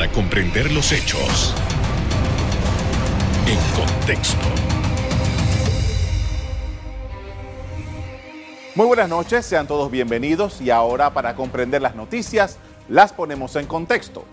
para comprender los hechos en contexto. Muy buenas noches, sean todos bienvenidos y ahora para comprender las noticias las ponemos en contexto.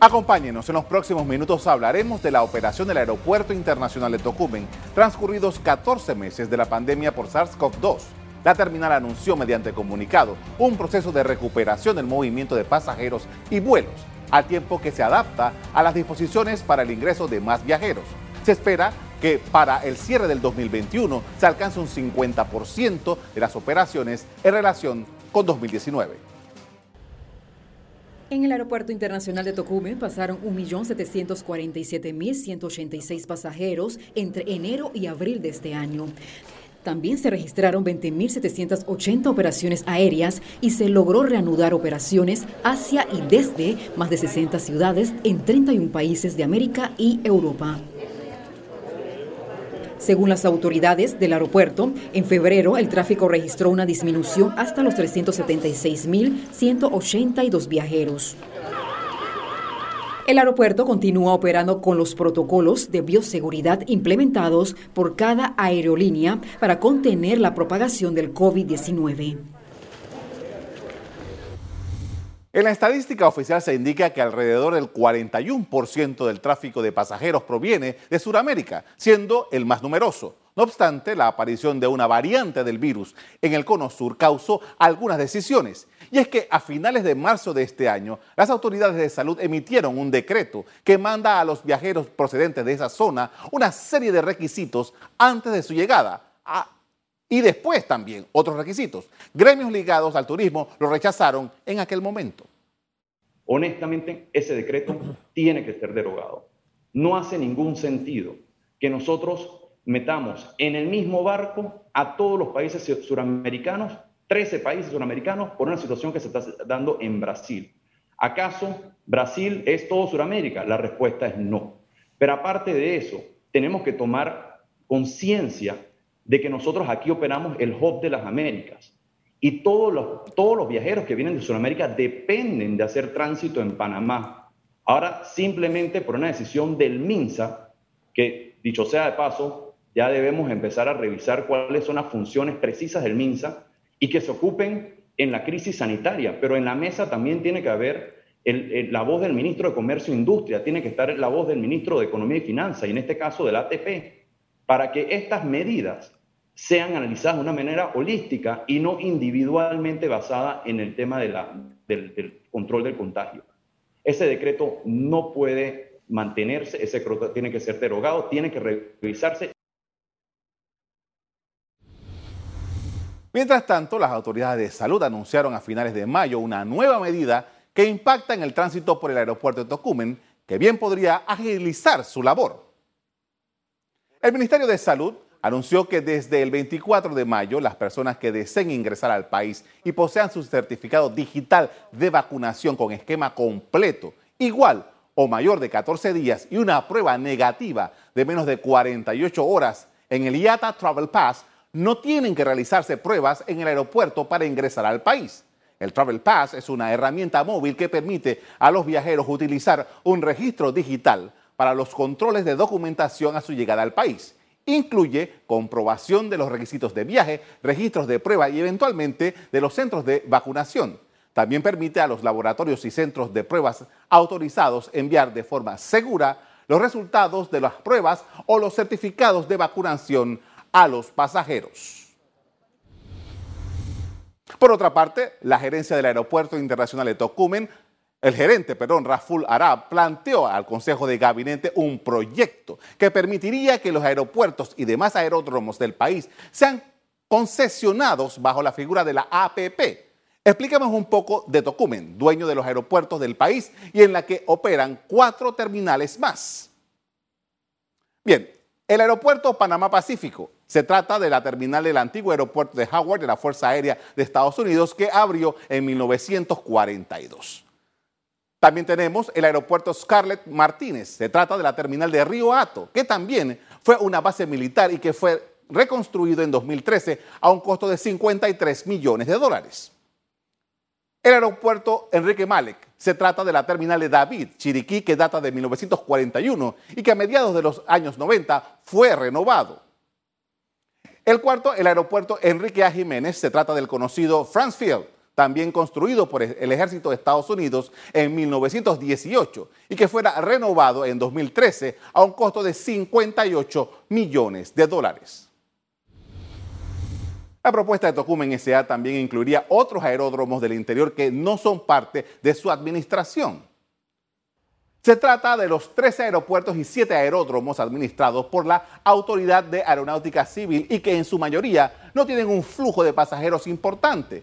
Acompáñenos, en los próximos minutos hablaremos de la operación del Aeropuerto Internacional de Tocumen, transcurridos 14 meses de la pandemia por SARS-CoV-2. La terminal anunció mediante comunicado un proceso de recuperación del movimiento de pasajeros y vuelos, al tiempo que se adapta a las disposiciones para el ingreso de más viajeros. Se espera que para el cierre del 2021 se alcance un 50% de las operaciones en relación con 2019. En el Aeropuerto Internacional de Tocumen pasaron 1.747.186 pasajeros entre enero y abril de este año. También se registraron 20.780 operaciones aéreas y se logró reanudar operaciones hacia y desde más de 60 ciudades en 31 países de América y Europa. Según las autoridades del aeropuerto, en febrero el tráfico registró una disminución hasta los 376.182 viajeros. El aeropuerto continúa operando con los protocolos de bioseguridad implementados por cada aerolínea para contener la propagación del COVID-19. En la estadística oficial se indica que alrededor del 41% del tráfico de pasajeros proviene de Sudamérica, siendo el más numeroso. No obstante, la aparición de una variante del virus en el cono sur causó algunas decisiones. Y es que a finales de marzo de este año, las autoridades de salud emitieron un decreto que manda a los viajeros procedentes de esa zona una serie de requisitos antes de su llegada. y después también otros requisitos. Gremios ligados al turismo lo rechazaron en aquel momento. Honestamente, ese decreto tiene que ser derogado. No hace ningún sentido que nosotros metamos en el mismo barco a todos los países suramericanos 13 países suramericanos por una situación que se está dando en Brasil. ¿Acaso Brasil es todo Suramérica? La respuesta es no. Pero aparte de eso, tenemos que tomar conciencia de que nosotros aquí operamos el hub de las Américas y todos los, todos los viajeros que vienen de Sudamérica dependen de hacer tránsito en Panamá. Ahora, simplemente por una decisión del MINSA, que dicho sea de paso, ya debemos empezar a revisar cuáles son las funciones precisas del MINSA y que se ocupen en la crisis sanitaria, pero en la mesa también tiene que haber la voz del ministro de Comercio e Industria, tiene que estar la voz del ministro de Economía y Finanzas, y en este caso del ATP, para que estas medidas sean analizadas de una manera holística y no individualmente basada en el tema de la, del, control del contagio. Ese decreto no puede mantenerse, ese decreto tiene que ser derogado, tiene que revisarse Mientras tanto, las autoridades de salud anunciaron a finales de mayo una nueva medida que impacta en el tránsito por el aeropuerto de Tocumen, que bien podría agilizar su labor. El Ministerio de Salud anunció que desde el 24 de mayo las personas que deseen ingresar al país y posean su certificado digital de vacunación con esquema completo, igual o mayor de 14 días y una prueba negativa de menos de 48 horas en el IATA Travel Pass no tienen que realizarse pruebas en el aeropuerto para ingresar al país. El Travel Pass es una herramienta móvil que permite a los viajeros utilizar un registro digital para los controles de documentación a su llegada al país. Incluye comprobación de los requisitos de viaje, registros de prueba y eventualmente de los centros de vacunación. También permite a los laboratorios y centros de pruebas autorizados enviar de forma segura los resultados de las pruebas o los certificados de vacunación a los pasajeros. Por otra parte, la gerencia del Aeropuerto Internacional de Tocumen, el gerente, perdón, Raful Arab, planteó al Consejo de Gabinete un proyecto que permitiría que los aeropuertos y demás aeródromos del país sean concesionados bajo la figura de la APP. Expliquemos un poco de Tocumen, dueño de los aeropuertos del país y en la que operan cuatro terminales más. Bien, el aeropuerto Panamá Pacífico se trata de la terminal del antiguo aeropuerto de Howard de la Fuerza Aérea de Estados Unidos que abrió en 1942. También tenemos el aeropuerto Scarlett Martínez. Se trata de la terminal de Río Hato, que también fue una base militar y que fue reconstruido en 2013 a un costo de 53 millones de dólares. El aeropuerto Enrique Malek se trata de la terminal de David, Chiriquí, que data de 1941 y que a mediados de los años 90 fue renovado. El cuarto, el aeropuerto Enrique A. Jiménez, se trata del conocido France Field, también construido por el ejército de Estados Unidos en 1918 y que fuera renovado en 2013 a un costo de 58 millones de dólares. La propuesta de Tocumen S.A. también incluiría otros aeródromos del interior que no son parte de su administración. Se trata de los 13 aeropuertos y 7 aeródromos administrados por la Autoridad de Aeronáutica Civil y que en su mayoría no tienen un flujo de pasajeros importante.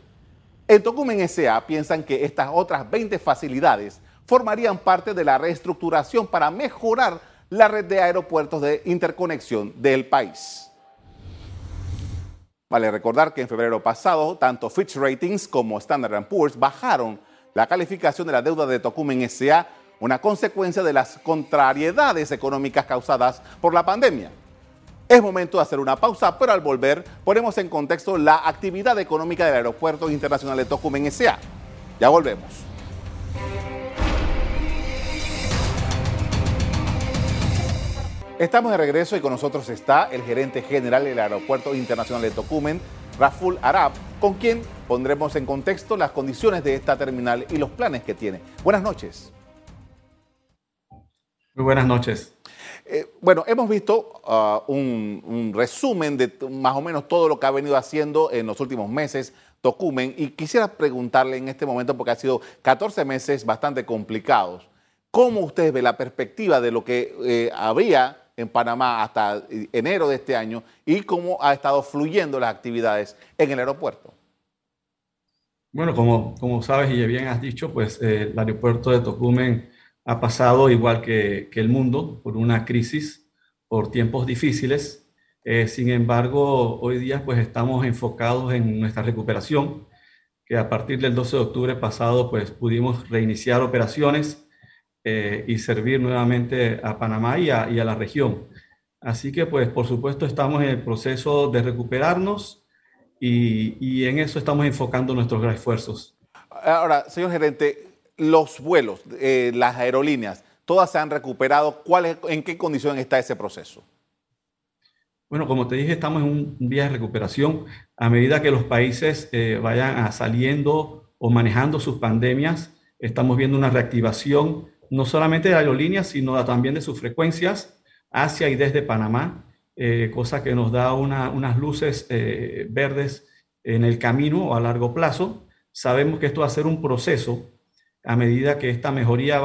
En Tocumen S.A. piensan que estas otras 20 facilidades formarían parte de la reestructuración para mejorar la red de aeropuertos de interconexión del país. Vale recordar que en febrero pasado, tanto Fitch Ratings como Standard Poor's bajaron la calificación de la deuda de Tocumen S.A., una consecuencia de las contrariedades económicas causadas por la pandemia. Es momento de hacer una pausa, pero al volver ponemos en contexto la actividad económica del Aeropuerto Internacional de Tocumen S.A. Ya volvemos. Estamos de regreso y con nosotros está el gerente general del Aeropuerto Internacional de Tocumen, Raful Arab, con quien pondremos en contexto las condiciones de esta terminal y los planes que tiene. Buenas noches. Muy buenas noches. Eh, bueno, hemos visto uh, un, resumen de más o menos todo lo que ha venido haciendo en los últimos meses Tocumen y quisiera preguntarle en este momento, porque ha sido 14 meses bastante complicados, ¿cómo usted ve la perspectiva de lo que eh, había en Panamá hasta enero de este año y cómo ha estado fluyendo las actividades en el aeropuerto. Bueno, como, como sabes y bien has dicho, pues eh, el aeropuerto de Tocumen ha pasado, igual que, que, el mundo, por una crisis, por tiempos difíciles. Eh, sin embargo, hoy día pues estamos enfocados en nuestra recuperación, que a partir del 12 de octubre pasado pues pudimos reiniciar operaciones eh, y servir nuevamente a Panamá y a, la región. Así que, pues, por supuesto, estamos en el proceso de recuperarnos y, en eso estamos enfocando nuestros esfuerzos. Ahora, señor gerente, los vuelos, eh, las aerolíneas, ¿todas se han recuperado? ¿Cuál ¿En qué condición está ese proceso? Bueno, como te dije, estamos en un día de recuperación. A medida que los países eh, vayan saliendo o manejando sus pandemias, estamos viendo una reactivación no solamente de aerolíneas, sino también de sus frecuencias hacia y desde Panamá, eh, cosa que nos da unas luces eh, verdes en el camino a largo plazo. Sabemos que esto va a ser un proceso a medida que esta mejoría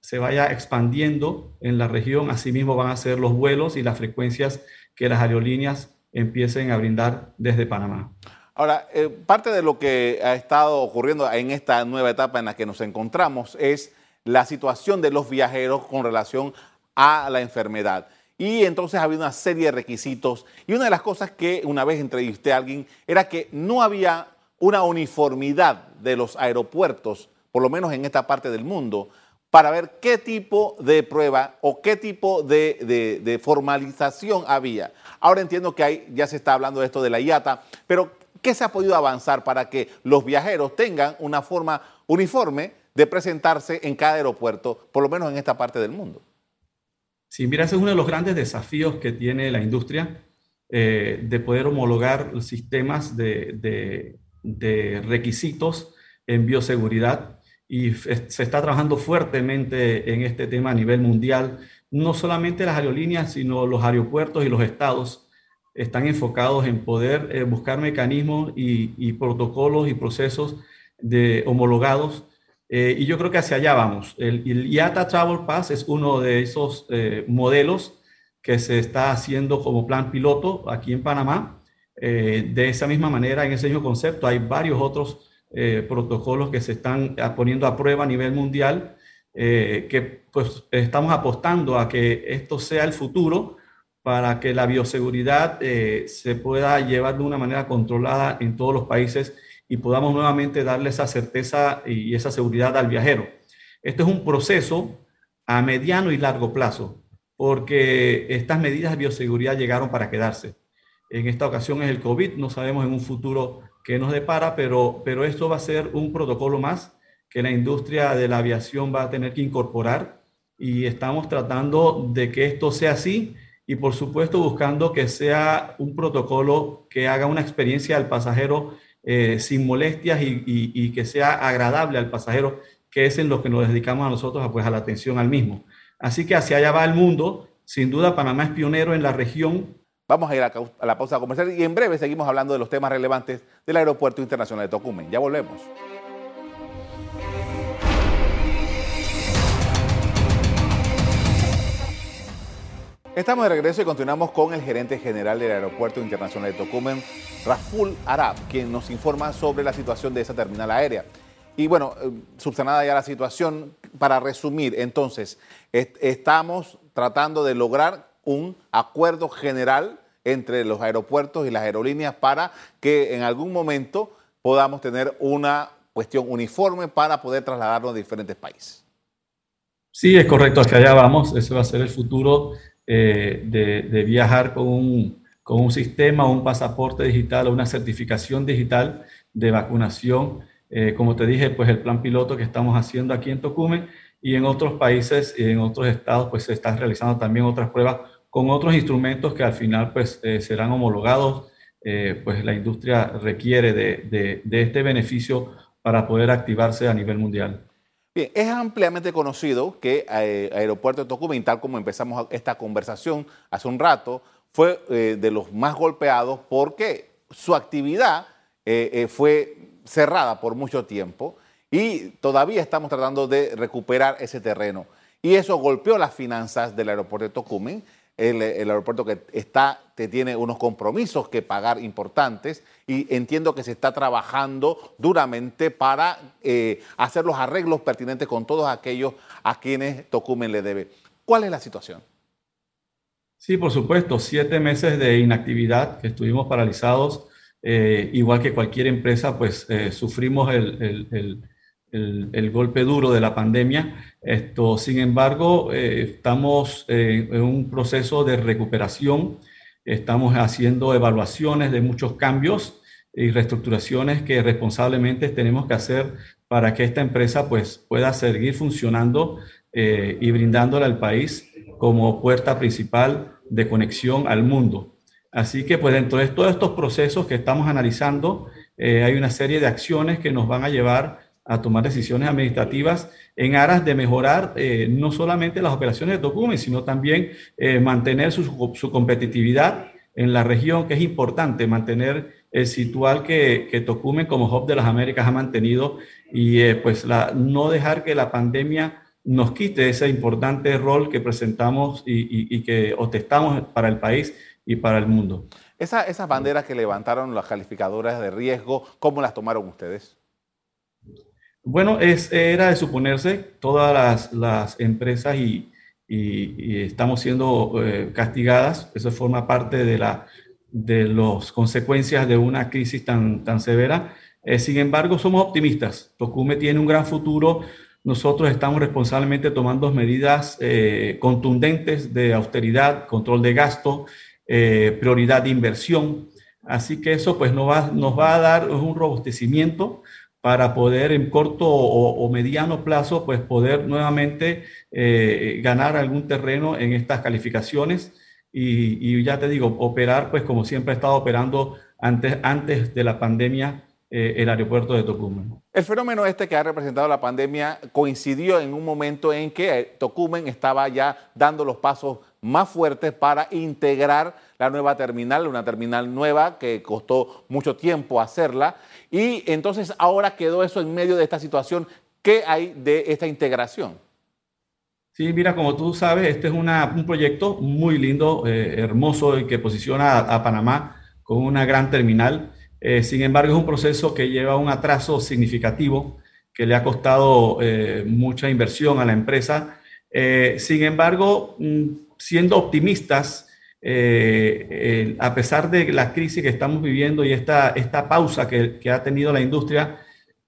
se vaya expandiendo en la región, asimismo van a ser los vuelos y las frecuencias que las aerolíneas empiecen a brindar desde Panamá. Ahora, eh, parte de lo que ha estado ocurriendo en esta nueva etapa en la que nos encontramos es la situación de los viajeros con relación a la enfermedad. Y entonces había una serie de requisitos. Y una de las cosas que una vez entrevisté a alguien era que no había una uniformidad de los aeropuertos, por lo menos en esta parte del mundo, para ver qué tipo de prueba o qué tipo de, formalización había. Ahora entiendo que hay, ya se está hablando de esto de la IATA, pero ¿qué se ha podido avanzar para que los viajeros tengan una forma uniforme de presentarse en cada aeropuerto, por lo menos en esta parte del mundo. Sí, mira, ese es uno de los grandes desafíos que tiene la industria, eh, de poder homologar sistemas de, requisitos en bioseguridad y se está trabajando fuertemente en este tema a nivel mundial. No solamente las aerolíneas, sino los aeropuertos y los estados están enfocados en poder eh, buscar mecanismos y, protocolos y procesos de homologados eh, y yo creo que hacia allá vamos. El, IATA Travel Pass es uno de esos eh, modelos que se está haciendo como plan piloto aquí en Panamá. De esa misma manera, en ese mismo concepto, hay varios otros protocolos que se están poniendo a prueba a nivel mundial, que pues estamos apostando a que esto sea el futuro para que la bioseguridad se pueda llevar de una manera controlada en todos los países y podamos nuevamente darle esa certeza y esa seguridad al viajero. Este es un proceso a mediano y largo plazo, porque estas medidas de bioseguridad llegaron para quedarse. En esta ocasión es el COVID, no sabemos en un futuro que nos depara, pero, pero esto va a ser un protocolo más que la industria de la aviación va a tener que incorporar y estamos tratando de que esto sea así y por supuesto buscando que sea un protocolo que haga una experiencia al pasajero eh, sin molestias y, que sea agradable al pasajero, que es en lo que nos dedicamos a nosotros, pues, a la atención al mismo. Así que hacia allá va el mundo. Sin duda, Panamá es pionero en la región. Vamos a ir a la pausa comercial y en breve seguimos hablando de los temas relevantes del Aeropuerto Internacional de Tocumen. Ya volvemos. Estamos de regreso y continuamos con el gerente general del Aeropuerto Internacional de Tocumen, Raful Arab, quien nos informa sobre la situación de esa terminal aérea. Y bueno, eh, subsanada ya la situación, para resumir, entonces, estamos tratando de lograr un acuerdo general entre los aeropuertos y las aerolíneas para que en algún momento podamos tener una cuestión uniforme para poder trasladarnos a diferentes países. Sí, es correcto, hacia allá vamos, ese va a ser el futuro eh, de, viajar con un, con un sistema, un pasaporte digital o una certificación digital de vacunación. Eh, como te dije, pues el plan piloto que estamos haciendo aquí en Tocumen y en otros países y en otros estados, pues se están realizando también otras pruebas con otros instrumentos que al final pues eh, serán homologados. pues la industria requiere de, de este beneficio para poder activarse a nivel mundial es ampliamente conocido que eh, Aeropuerto de Tocumen, tal como empezamos esta conversación hace un rato, fue eh, de los más golpeados porque su actividad eh, fue cerrada por mucho tiempo y todavía estamos tratando de recuperar ese terreno. Y eso golpeó las finanzas del aeropuerto de Tocumen el, aeropuerto que está, te tiene unos compromisos que pagar importantes y entiendo que se está trabajando duramente para eh, hacer los arreglos pertinentes con todos aquellos a quienes Tocumen le debe. ¿Cuál es la situación? Sí, por supuesto, siete meses de inactividad que estuvimos paralizados, eh, igual que cualquier empresa, pues eh, sufrimos el el, golpe duro de la pandemia. Esto, sin embargo, eh, estamos eh, en un proceso de recuperación, estamos haciendo evaluaciones de muchos cambios y reestructuraciones que responsablemente tenemos que hacer para que esta empresa pues, pueda seguir funcionando eh, y brindándole al país como puerta principal de conexión al mundo. Así que pues dentro de todos estos procesos que estamos analizando, hay una serie de acciones que nos van a llevar a tomar decisiones administrativas en aras de mejorar eh, no solamente las operaciones de Tocumen, sino también eh, mantener su, su, competitividad en la región, que es importante mantener el situal que, que Tocumen como hub de las Américas ha mantenido y eh, pues la, no dejar que la pandemia nos quite ese importante rol que presentamos y, y, que ostentamos para el país y para el mundo. Esa, esas banderas que levantaron las calificadoras de riesgo, ¿cómo las tomaron ustedes? Bueno, es, era de suponerse, todas las, empresas y, estamos siendo eh, castigadas, eso forma parte de, la, de las consecuencias de una crisis tan, tan severa. Eh, sin embargo, somos optimistas. Tocume tiene un gran futuro. Nosotros estamos responsablemente tomando medidas eh, contundentes de austeridad, control de gasto, prioridad de inversión. Así que eso pues nos va, nos va a dar un robustecimiento para poder en corto o, mediano plazo, pues poder nuevamente eh, ganar algún terreno en estas calificaciones y, ya te digo, operar pues como siempre ha estado operando antes, antes de la pandemia eh, el aeropuerto de Tocumen. El fenómeno este que ha representado la pandemia coincidió en un momento en que Tocumen estaba ya dando los pasos más fuertes para integrar la nueva terminal, una terminal nueva que costó mucho tiempo hacerla. Y entonces ahora quedó eso en medio de esta situación. ¿Qué hay de esta integración? Sí, mira, como tú sabes, este es un proyecto muy lindo, eh, hermoso y que posiciona a, Panamá con una gran terminal. Eh, sin embargo, es un proceso que lleva un atraso significativo, que le ha costado eh, mucha inversión a la empresa. sin embargo, mm, siendo optimistas, eh, a pesar de la crisis que estamos viviendo y esta, esta pausa que, ha tenido la industria,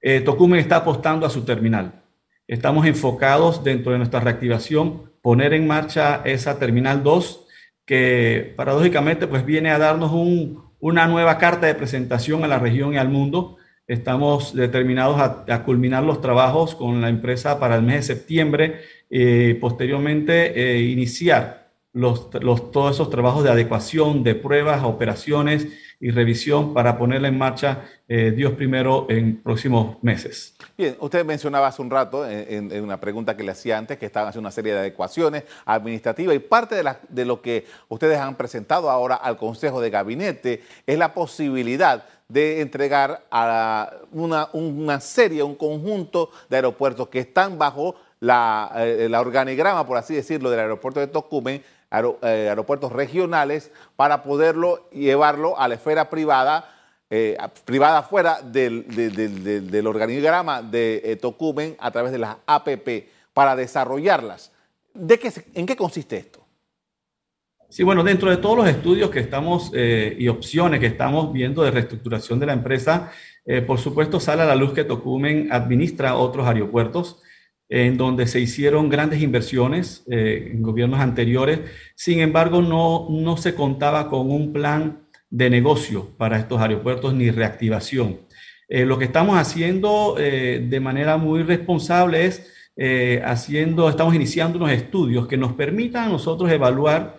eh, Tocumen está apostando a su terminal. Estamos enfocados dentro de nuestra reactivación, poner en marcha esa terminal 2, que paradójicamente pues viene a darnos un, una nueva carta de presentación a la región y al mundo. Estamos determinados a, culminar los trabajos con la empresa para el mes de septiembre y posteriormente eh, iniciar los, todos esos trabajos de adecuación, de pruebas, operaciones y revisión para ponerla en marcha, eh, Dios primero, en próximos meses. Bien, usted mencionaba hace un rato, en, una pregunta que le hacía antes, que estaban haciendo una serie de adecuaciones administrativas y parte de, de lo que ustedes han presentado ahora al Consejo de Gabinete es la posibilidad de entregar a una, una serie, un conjunto de aeropuertos que están bajo la, eh, la organigrama, por así decirlo, del aeropuerto de Tocumen, eh, aeropuertos regionales para poderlo llevarlo a la esfera privada, eh, privada fuera del, del, organigrama de eh, Tocumen a través de las APP para desarrollarlas. ¿De qué, ¿En qué consiste esto? Sí, bueno, dentro de todos los estudios que estamos y opciones que estamos viendo de reestructuración de la empresa, por supuesto sale a la luz que Tocumen administra otros aeropuertos en donde se hicieron grandes inversiones eh, en gobiernos anteriores. Sin embargo, no, no se contaba con un plan de negocio para estos aeropuertos ni reactivación. Eh, lo que estamos haciendo eh, de manera muy responsable es haciendo, estamos iniciando unos estudios que nos permitan a nosotros evaluar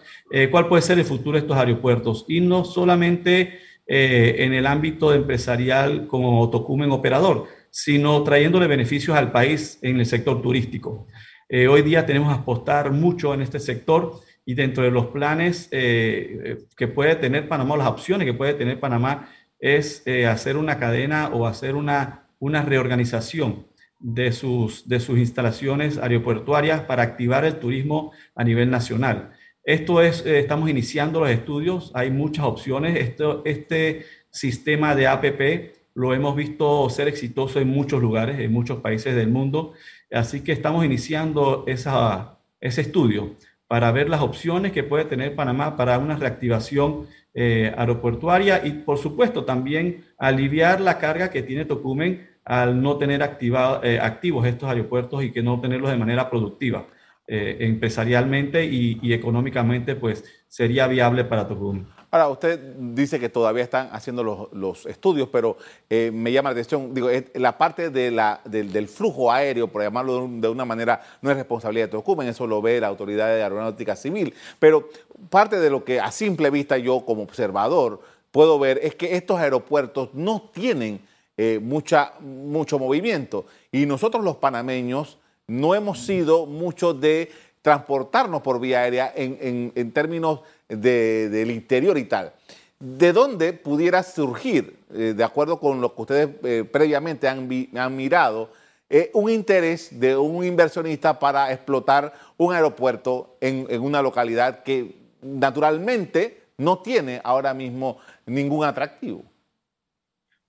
cuál puede ser el futuro de estos aeropuertos y no solamente en el ámbito empresarial como Tocumen operador, sino trayéndole beneficios al país en el sector turístico. Eh, hoy día tenemos que apostar mucho en este sector y dentro de los planes eh, que puede tener Panamá, las opciones que puede tener Panamá es eh, hacer una cadena o hacer una, una reorganización de sus, de sus instalaciones aeroportuarias para activar el turismo a nivel nacional. Esto es, estamos iniciando los estudios, hay muchas opciones. Esto, este sistema de APP lo hemos visto ser exitoso en muchos lugares, en muchos países del mundo. Así que estamos iniciando ese estudio para ver las opciones que puede tener Panamá para una reactivación eh, aeroportuaria y, por supuesto, también aliviar la carga que tiene Tocumen al no tener eh, activos estos aeropuertos y que no tenerlos de manera productiva. Eh, empresarialmente y, y, económicamente, pues sería viable para Tocumen. Ahora, usted dice que todavía están haciendo los, estudios, pero eh, me llama la atención, digo, la parte de la, del, flujo aéreo, por llamarlo de, una manera, no es responsabilidad de Tocumen, eso lo ve la Autoridad de Aeronáutica Civil, pero parte de lo que a simple vista yo como observador puedo ver es que estos aeropuertos no tienen eh, mucha, mucho movimiento. Y nosotros los panameños no hemos sido mucho de transportarnos por vía aérea en, términos del interior y tal. ¿De dónde pudiera surgir, eh, de acuerdo con lo que ustedes eh, previamente han, mirado, eh, un interés de un inversionista para explotar un aeropuerto en, una localidad que naturalmente no tiene ahora mismo ningún atractivo?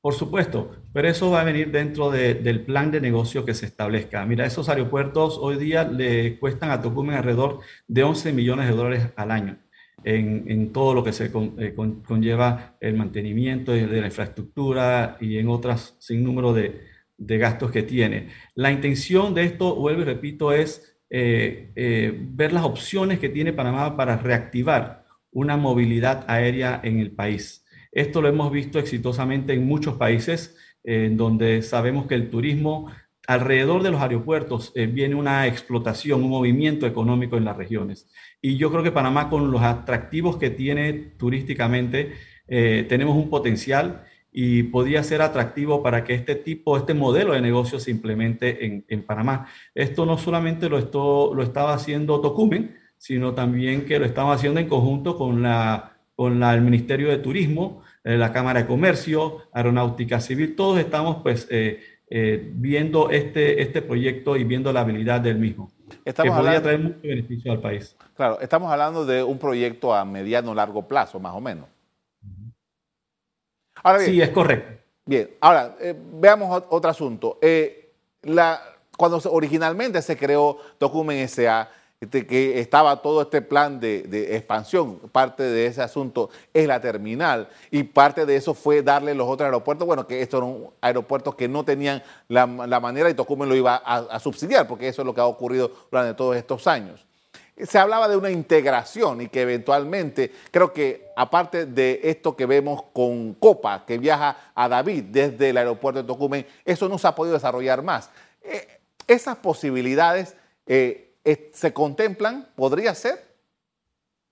Por supuesto, pero eso va a venir dentro del plan de negocio que se establezca. Mira, esos aeropuertos hoy día le cuestan a Tocumen alrededor de 11 millones de dólares al año en, todo lo que se eh, conlleva el mantenimiento de, la infraestructura y en otras sin número de, gastos que tiene. La intención de esto, vuelvo y repito, es eh, eh, ver las opciones que tiene Panamá para reactivar una movilidad aérea en el país. Esto lo hemos visto exitosamente en muchos países, en donde sabemos que el turismo alrededor de los aeropuertos eh, viene una explotación, un movimiento económico en las regiones. Y yo creo que Panamá, con los atractivos que tiene turísticamente, eh, tenemos un potencial y podría ser atractivo para que este tipo, este modelo de negocio se implemente en, Panamá. Esto no solamente lo, esto, lo estaba haciendo Tocumen, sino también que lo estamos haciendo en conjunto con la con el Ministerio de Turismo, eh, la Cámara de Comercio, Aeronáutica Civil, todos estamos pues eh, eh, viendo este, este proyecto y viendo la habilidad del mismo, estamos que podría traer mucho beneficio al país. Claro, estamos hablando de un proyecto a mediano largo plazo, más o menos. sí, es correcto. Bien, ahora veamos otro asunto. la, cuando originalmente se creó Document S.A., que estaba todo este plan de, expansión. Parte de ese asunto es la terminal y parte de eso fue darle los otros aeropuertos, bueno, que estos eran aeropuertos que no tenían la, manera y Tocumen lo iba a, subsidiar, porque eso es lo que ha ocurrido durante todos estos años. se hablaba de una integración y que eventualmente, creo que aparte de esto que vemos con Copa, que viaja a David desde el aeropuerto de Tocumen, eso no se ha podido desarrollar más. Eh, ¿Esas posibilidades eh, se contemplan? ¿Podría ser?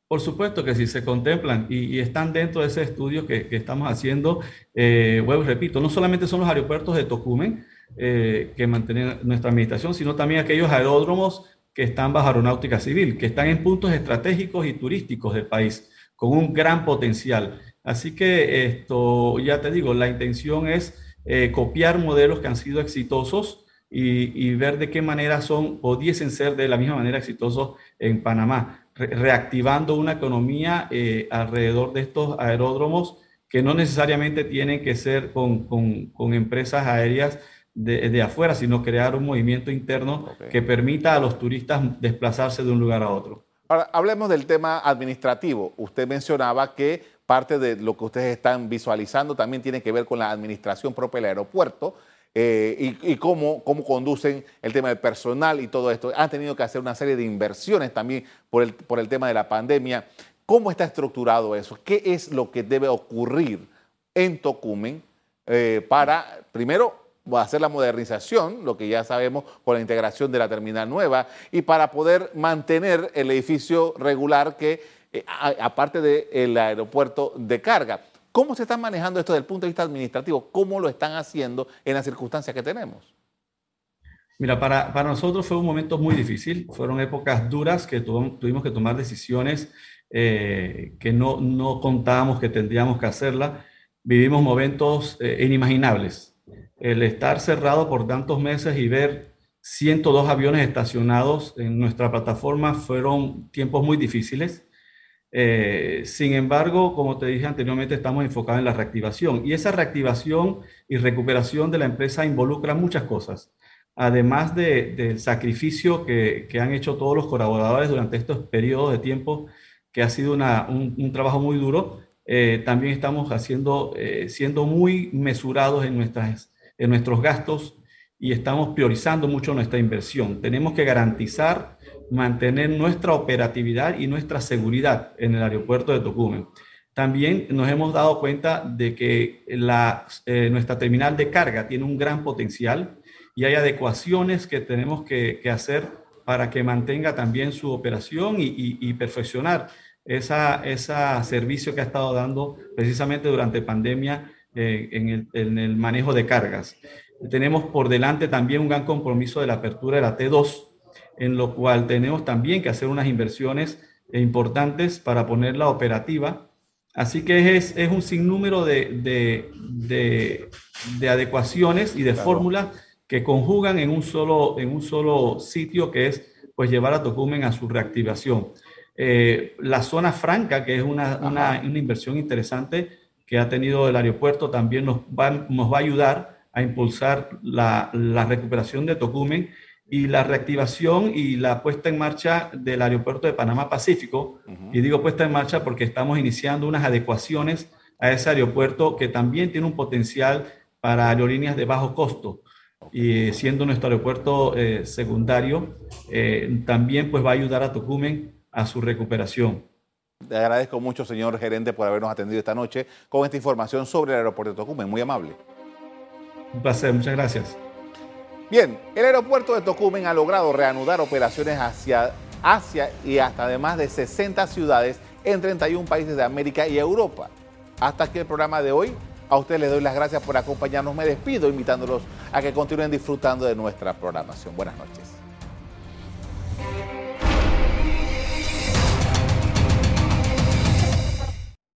Por supuesto que sí, se contemplan y, están dentro de ese estudio que, estamos haciendo. Eh, repito, no solamente son los aeropuertos de Tocumen eh, que mantienen nuestra administración, sino también aquellos aeródromos que están bajo aeronáutica civil, que están en puntos estratégicos y turísticos del país, con un gran potencial. Así que esto, ya te digo, la intención es eh, copiar modelos que han sido exitosos y, ver de qué manera son, pudiesen ser de la misma manera exitosos en Panamá, reactivando una economía eh, alrededor de estos aeródromos que no necesariamente tienen que ser con, con, empresas aéreas de, de, afuera, sino crear un movimiento interno que permita a los turistas desplazarse de un lugar a otro. Ahora, hablemos del tema administrativo. Usted mencionaba que parte de lo que ustedes están visualizando también tiene que ver con la administración propia del aeropuerto. Eh, y, cómo, cómo, conducen el tema del personal y todo esto. Han tenido que hacer una serie de inversiones también por el, por el tema de la pandemia. ¿Cómo está estructurado eso? ¿Qué es lo que debe ocurrir en Tocumen eh, para, primero, hacer la modernización, lo que ya sabemos con la integración de la terminal nueva, y para poder mantener el edificio regular que, eh, aparte del aeropuerto de carga. ¿Cómo se está manejando esto desde el punto de vista administrativo? ¿Cómo lo están haciendo en las circunstancias que tenemos? Mira, para, para nosotros fue un momento muy difícil, fueron épocas duras que tuvimos que tomar decisiones eh, que no, no contábamos que tendríamos que hacerla. Vivimos momentos eh, inimaginables. El estar cerrado por tantos meses y ver 102 aviones estacionados en nuestra plataforma fueron tiempos muy difíciles. Eh, sin embargo, como te dije anteriormente, estamos enfocados en la reactivación y esa reactivación y recuperación de la empresa involucra muchas cosas. Además del sacrificio que, han hecho todos los colaboradores durante estos periodos de tiempo, que ha sido un, trabajo muy duro, eh, también estamos haciendo, eh, siendo muy mesurados en, nuestras, en nuestros gastos y estamos priorizando mucho nuestra inversión. Tenemos que garantizar mantener nuestra operatividad y nuestra seguridad en el aeropuerto de Tocumen. También nos hemos dado cuenta de que la, eh, nuestra terminal de carga tiene un gran potencial y hay adecuaciones que tenemos que, hacer para que mantenga también su operación y, perfeccionar ese esa servicio que ha estado dando precisamente durante pandemia eh, en, el, en el manejo de cargas. Tenemos por delante también un gran compromiso de la apertura de la T2, en lo cual tenemos también que hacer unas inversiones importantes para ponerla operativa. Así que es, es un sinnúmero de, de, adecuaciones y de fórmulas que conjugan en un, solo, en un solo sitio que es pues llevar a Tocumen a su reactivación. Eh, la zona franca, que es una, una, una, inversión interesante que ha tenido el aeropuerto, también nos va, nos va a ayudar a impulsar la, la recuperación de Tocumen y la reactivación y la puesta en marcha del aeropuerto de Panamá Pacífico. Y digo puesta en marcha porque estamos iniciando unas adecuaciones a ese aeropuerto que también tiene un potencial para aerolíneas de bajo costo. Y siendo nuestro aeropuerto eh, secundario, eh, también pues va a ayudar a Tocumen a su recuperación. Le agradezco mucho, señor gerente, por habernos atendido esta noche con esta información sobre el aeropuerto de Tocumen. Muy amable. Un placer, muchas gracias. Bien, el aeropuerto de Tocumen ha logrado reanudar operaciones hacia Asia y hasta de más de 60 ciudades en 31 países de América y Europa. Hasta aquí el programa de hoy. A ustedes les doy las gracias por acompañarnos. Me despido invitándolos a que continúen disfrutando de nuestra programación. Buenas noches.